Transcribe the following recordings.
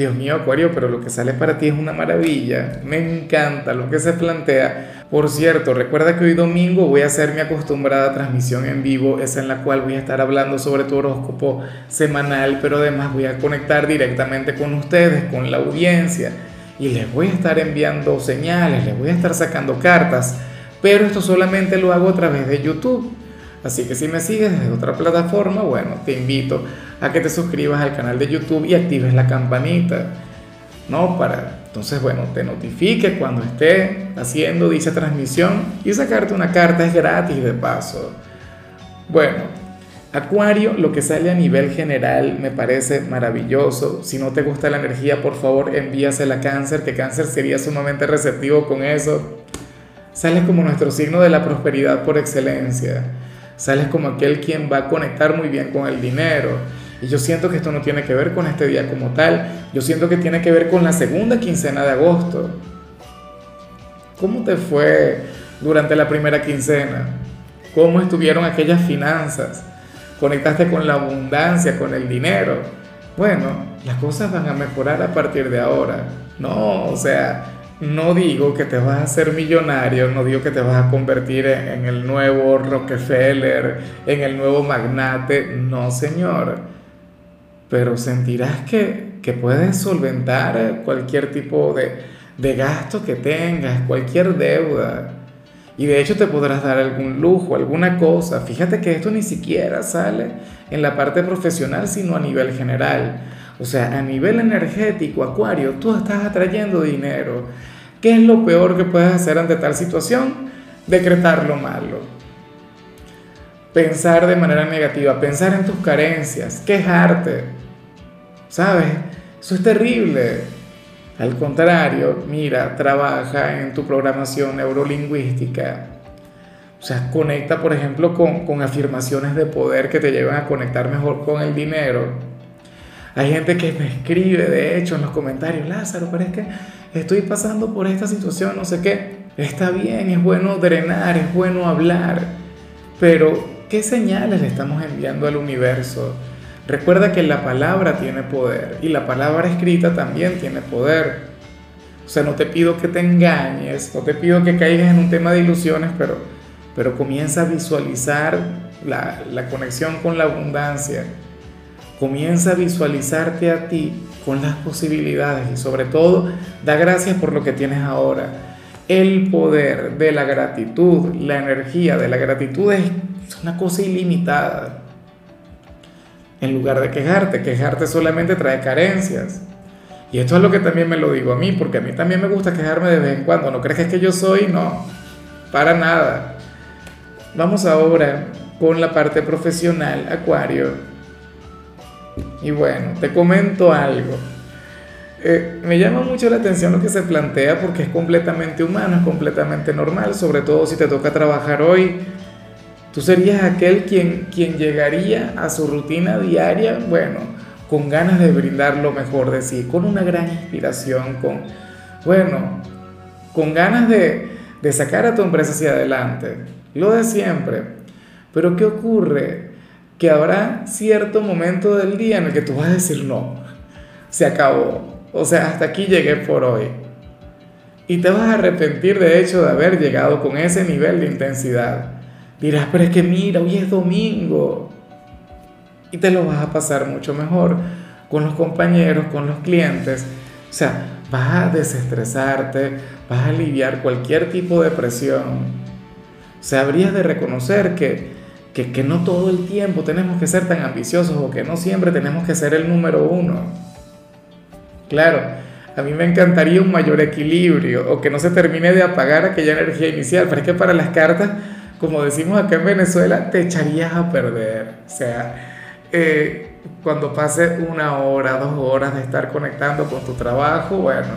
Dios mío, Acuario, pero lo que sale para ti es una maravilla. Me encanta lo que se plantea. Por cierto, recuerda que hoy domingo voy a hacer mi acostumbrada transmisión en vivo, esa en la cual voy a estar hablando sobre tu horóscopo semanal, pero además voy a conectar directamente con ustedes, con la audiencia, y les voy a estar enviando señales, les voy a estar sacando cartas, pero esto solamente lo hago a través de YouTube. Así que si me sigues desde otra plataforma, bueno, te invito a que te suscribas al canal de YouTube y actives la campanita, ¿no? Para, entonces, bueno, te notifique cuando esté haciendo dicha transmisión y sacarte una carta es gratis de paso. Bueno, Acuario, lo que sale a nivel general me parece maravilloso. Si no te gusta la energía, por favor envíasela a cáncer, que cáncer sería sumamente receptivo con eso. Sales como nuestro signo de la prosperidad por excelencia. Sales como aquel quien va a conectar muy bien con el dinero y yo siento que esto no tiene que ver con este día como tal, yo siento que tiene que ver con la segunda quincena de agosto. ¿Cómo te fue durante la primera quincena? ¿Cómo estuvieron aquellas finanzas? ¿Conectaste con la abundancia, con el dinero? Bueno, las cosas van a mejorar a partir de ahora. No, o sea, no digo que te vas a hacer millonario, no digo que te vas a convertir en el nuevo Rockefeller, en el nuevo magnate, no señor pero sentirás que, que puedes solventar cualquier tipo de, de gasto que tengas, cualquier deuda. Y de hecho te podrás dar algún lujo, alguna cosa. Fíjate que esto ni siquiera sale en la parte profesional, sino a nivel general. O sea, a nivel energético, Acuario, tú estás atrayendo dinero. ¿Qué es lo peor que puedes hacer ante tal situación? Decretar lo malo. Pensar de manera negativa, pensar en tus carencias, quejarte ¿Sabes? Eso es terrible. Al contrario, mira, trabaja en tu programación neurolingüística. O sea, conecta, por ejemplo, con, con afirmaciones de poder que te llevan a conectar mejor con el dinero. Hay gente que me escribe, de hecho, en los comentarios, Lázaro, pero es que estoy pasando por esta situación, no sé qué. Está bien, es bueno drenar, es bueno hablar, pero ¿qué señales le estamos enviando al universo? Recuerda que la palabra tiene poder y la palabra escrita también tiene poder. O sea, no te pido que te engañes, no te pido que caigas en un tema de ilusiones, pero, pero comienza a visualizar la, la conexión con la abundancia. Comienza a visualizarte a ti con las posibilidades y sobre todo da gracias por lo que tienes ahora. El poder de la gratitud, la energía de la gratitud es una cosa ilimitada en lugar de quejarte. Quejarte solamente trae carencias. Y esto es lo que también me lo digo a mí, porque a mí también me gusta quejarme de vez en cuando. ¿No crees que es que yo soy? No, para nada. Vamos ahora con la parte profesional, Acuario. Y bueno, te comento algo. Eh, me llama mucho la atención lo que se plantea porque es completamente humano, es completamente normal, sobre todo si te toca trabajar hoy Tú serías aquel quien, quien llegaría a su rutina diaria, bueno, con ganas de brindar lo mejor de sí, con una gran inspiración, con, bueno, con ganas de, de sacar a tu empresa hacia adelante. Lo de siempre. Pero ¿qué ocurre? Que habrá cierto momento del día en el que tú vas a decir, no, se acabó. O sea, hasta aquí llegué por hoy. Y te vas a arrepentir de hecho de haber llegado con ese nivel de intensidad. Dirás, pero es que mira, hoy es domingo. Y te lo vas a pasar mucho mejor con los compañeros, con los clientes. O sea, vas a desestresarte, vas a aliviar cualquier tipo de presión. O habrías de reconocer que, que, que no todo el tiempo tenemos que ser tan ambiciosos o que no siempre tenemos que ser el número uno. Claro, a mí me encantaría un mayor equilibrio o que no se termine de apagar aquella energía inicial, pero es que para las cartas como decimos acá en Venezuela, te echarías a perder. O sea, eh, cuando pase una hora, dos horas de estar conectando con tu trabajo, bueno,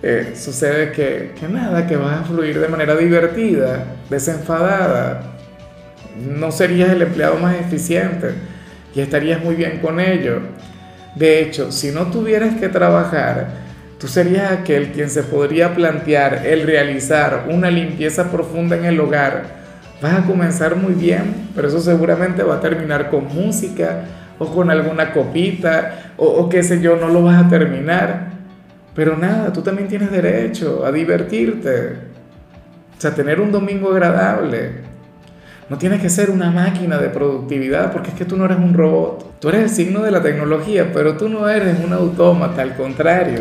eh, sucede que, que nada, que vas a fluir de manera divertida, desenfadada. No serías el empleado más eficiente y estarías muy bien con ello. De hecho, si no tuvieras que trabajar, tú serías aquel quien se podría plantear el realizar una limpieza profunda en el hogar. Vas a comenzar muy bien, pero eso seguramente va a terminar con música o con alguna copita o, qué sé yo, no lo vas a terminar pero nada, tú también tienes derecho a divertirte, o sea, tener un domingo agradable. No tienes que ser una máquina de productividad porque es que tú no eres un robot. Tú eres el signo de la tecnología, pero tú no eres un autómata, al contrario.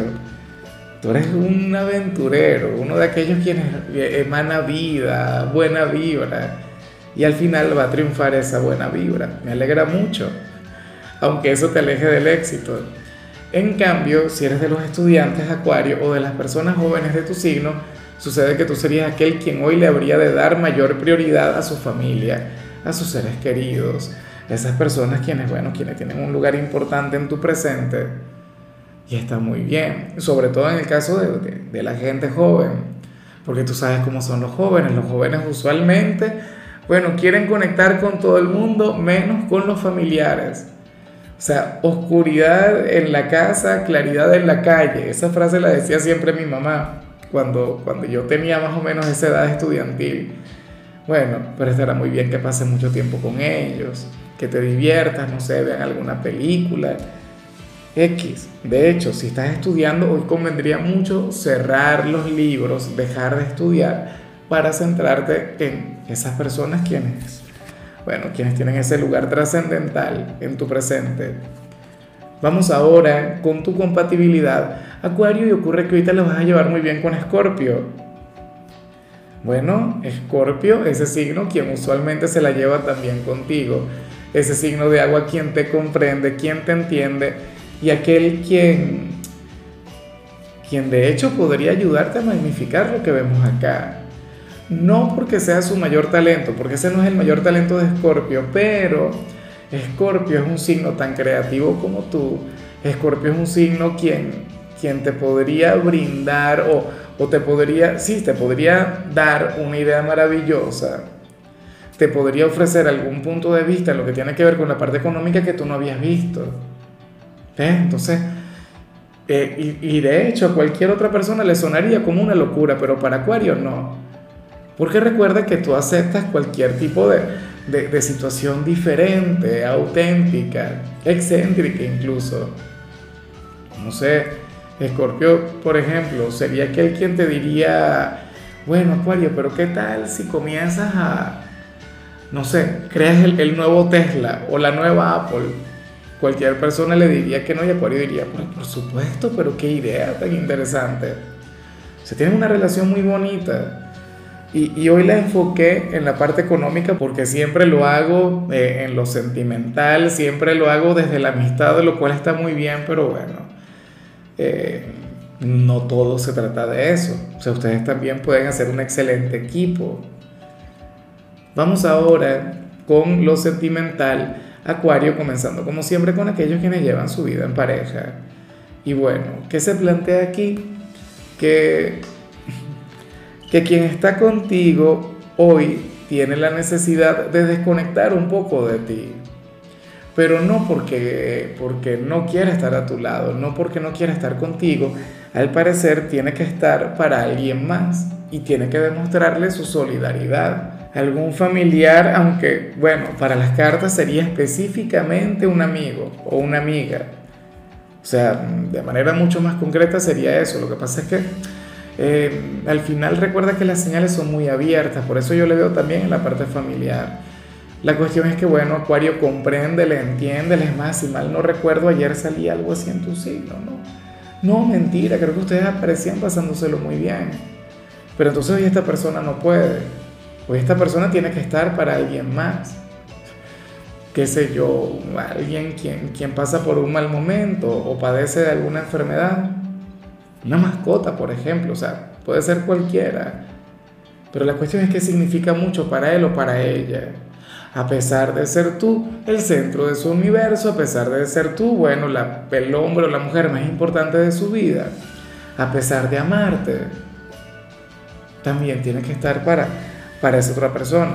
Tú eres un aventurero, uno de aquellos quienes emana vida, buena vibra. Y al final va a triunfar esa buena vibra. Me alegra mucho, aunque eso te aleje del éxito. En cambio, si eres de los estudiantes Acuario o de las personas jóvenes de tu signo, sucede que tú serías aquel quien hoy le habría de dar mayor prioridad a su familia, a sus seres queridos, a esas personas quienes, bueno, quienes tienen un lugar importante en tu presente. Y está muy bien, sobre todo en el caso de, de la gente joven, porque tú sabes cómo son los jóvenes. Los jóvenes usualmente, bueno, quieren conectar con todo el mundo menos con los familiares. O sea, oscuridad en la casa, claridad en la calle. Esa frase la decía siempre mi mamá cuando, cuando yo tenía más o menos esa edad estudiantil. Bueno, pero estará muy bien que pases mucho tiempo con ellos, que te diviertas, no sé, vean alguna película. X. De hecho, si estás estudiando, hoy convendría mucho cerrar los libros, dejar de estudiar para centrarte en esas personas quienes bueno, quienes tienen ese lugar trascendental en tu presente. Vamos ahora con tu compatibilidad, Acuario, y ocurre que ahorita lo vas a llevar muy bien con Escorpio. Bueno, Escorpio, ese signo, quien usualmente se la lleva también contigo, ese signo de agua, quien te comprende, quien te entiende, y aquel quien, quien de hecho podría ayudarte a magnificar lo que vemos acá no porque sea su mayor talento, porque ese no es el mayor talento de Escorpio, pero Escorpio es un signo tan creativo como tú. Escorpio es un signo quien, quien te podría brindar o, o te podría, sí, te podría dar una idea maravillosa. Te podría ofrecer algún punto de vista en lo que tiene que ver con la parte económica que tú no habías visto. Entonces, eh, y, y de hecho a cualquier otra persona le sonaría como una locura, pero para Acuario no. Porque recuerda que tú aceptas cualquier tipo de, de, situación diferente, auténtica, excéntrica incluso. No sé, Escorpio, por ejemplo, sería aquel quien te diría, bueno, Acuario, pero ¿qué tal si comienzas a, no sé, creas el, el nuevo Tesla o la nueva Apple? Cualquier persona le diría que no y Acuario diría, pues por supuesto, pero qué idea tan interesante. Se tienen una relación muy bonita. Y, hoy la enfoqué en la parte económica porque siempre lo hago eh, en lo sentimental, siempre lo hago desde la amistad, lo cual está muy bien, pero bueno, eh, no todo se trata de eso. O sea, ustedes también pueden hacer un excelente equipo. Vamos ahora con lo sentimental, Acuario, comenzando como siempre con aquellos quienes llevan su vida en pareja. Y bueno, ¿qué se plantea aquí? Que que quien está contigo hoy tiene la necesidad de desconectar un poco de ti. Pero no porque, porque no quiere estar a tu lado, no porque no quiere estar contigo. Al parecer tiene que estar para alguien más y tiene que demostrarle su solidaridad. Algún familiar, aunque bueno, para las cartas sería específicamente un amigo o una amiga. O sea, de manera mucho más concreta sería eso. Lo que pasa es que eh, al final recuerda que las señales son muy abiertas, por eso yo le veo también en la parte familiar. La cuestión es que, bueno, Acuario comprende, le entiende, es más, si mal no recuerdo, ayer salía algo así en tu signo, ¿no? No, mentira, creo que ustedes aparecían pasándoselo muy bien. Pero entonces hoy esta persona no puede. Hoy esta persona tiene que estar para alguien más. Qué sé yo, alguien quien, quien pasa por un mal momento o padece de alguna enfermedad una mascota, por ejemplo, o sea, puede ser cualquiera. Pero la cuestión es que significa mucho para él o para ella. A pesar de ser tú el centro de su universo, a pesar de ser tú, bueno, la, el hombre o la mujer más importante de su vida, a pesar de amarte, también tienes que estar para, para esa otra persona.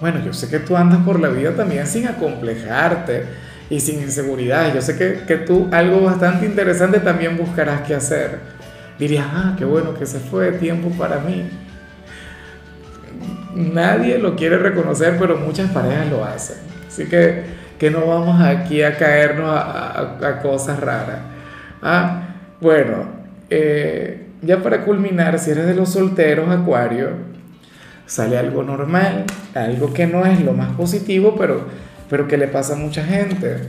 Bueno, yo sé que tú andas por la vida también sin acomplejarte y sin inseguridad. Yo sé que, que tú algo bastante interesante también buscarás que hacer. Dirías, ah, qué bueno que se fue, tiempo para mí. Nadie lo quiere reconocer, pero muchas parejas lo hacen. Así que, que no vamos aquí a caernos a, cosas raras. Ah, bueno, eh, ya para culminar, si eres de los solteros, Acuario, sale algo normal, algo que no es lo más positivo, pero, pero que le pasa a mucha gente.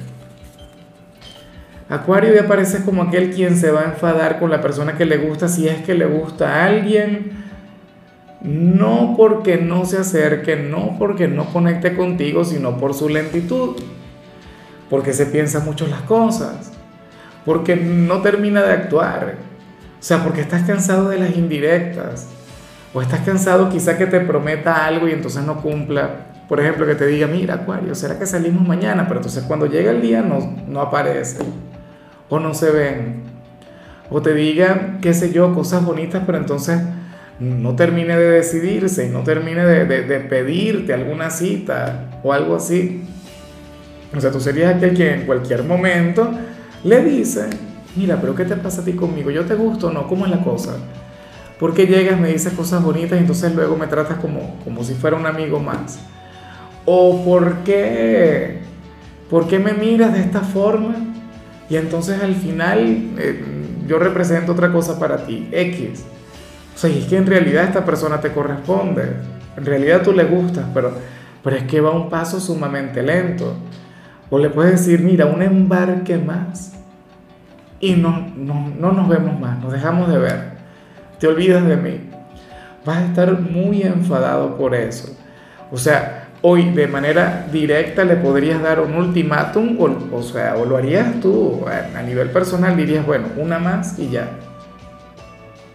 Acuario ya parece como aquel quien se va a enfadar con la persona que le gusta si es que le gusta a alguien. No porque no se acerque, no porque no conecte contigo, sino por su lentitud. Porque se piensa mucho las cosas. Porque no termina de actuar. O sea, porque estás cansado de las indirectas o estás cansado quizá que te prometa algo y entonces no cumpla. Por ejemplo, que te diga, mira, Acuario, ¿será que salimos mañana? Pero entonces cuando llega el día no, no aparece. O no se ven. O te diga, qué sé yo, cosas bonitas, pero entonces no termine de decidirse y no termine de, pedirte alguna cita o algo así. O sea, tú serías aquel que en cualquier momento le dice, mira, pero ¿qué te pasa a ti conmigo? ¿Yo te gusto o no? ¿Cómo es la cosa? ¿Por qué llegas, me dices cosas bonitas y entonces luego me tratas como, como si fuera un amigo más? ¿O por qué, por qué me miras de esta forma y entonces al final eh, yo represento otra cosa para ti, X? O sea, es que en realidad esta persona te corresponde, en realidad tú le gustas, pero, pero es que va un paso sumamente lento. O le puedes decir, mira, un embarque más y no, no, no nos vemos más, nos dejamos de ver te olvidas de mí. Vas a estar muy enfadado por eso. O sea, hoy de manera directa le podrías dar un ultimátum, o, sea, o lo harías tú a nivel personal, dirías, bueno, una más y ya.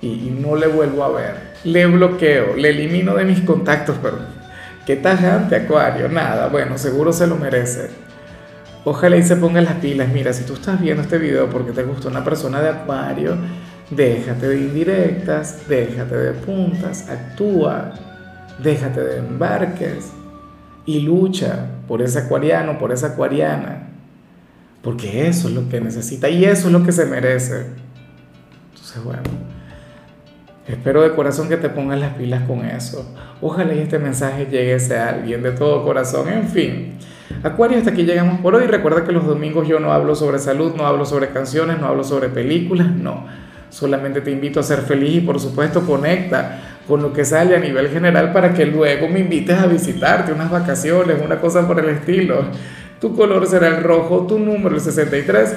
Y, no le vuelvo a ver. Le bloqueo, le elimino de mis contactos, pero qué tajante, Acuario, nada, bueno, seguro se lo merece. Ojalá y se ponga las pilas. Mira, si tú estás viendo este video porque te gusta una persona de Acuario, Déjate de indirectas, déjate de puntas, actúa, déjate de embarques y lucha por ese acuariano, por esa acuariana, porque eso es lo que necesita y eso es lo que se merece. Entonces, bueno, espero de corazón que te pongas las pilas con eso. Ojalá este mensaje llegue a alguien de todo corazón. En fin, Acuario, hasta aquí llegamos por hoy. Recuerda que los domingos yo no hablo sobre salud, no hablo sobre canciones, no hablo sobre películas, no Solamente te invito a ser feliz y por supuesto conecta con lo que sale a nivel general para que luego me invites a visitarte, unas vacaciones, una cosa por el estilo. Tu color será el rojo, tu número el 63.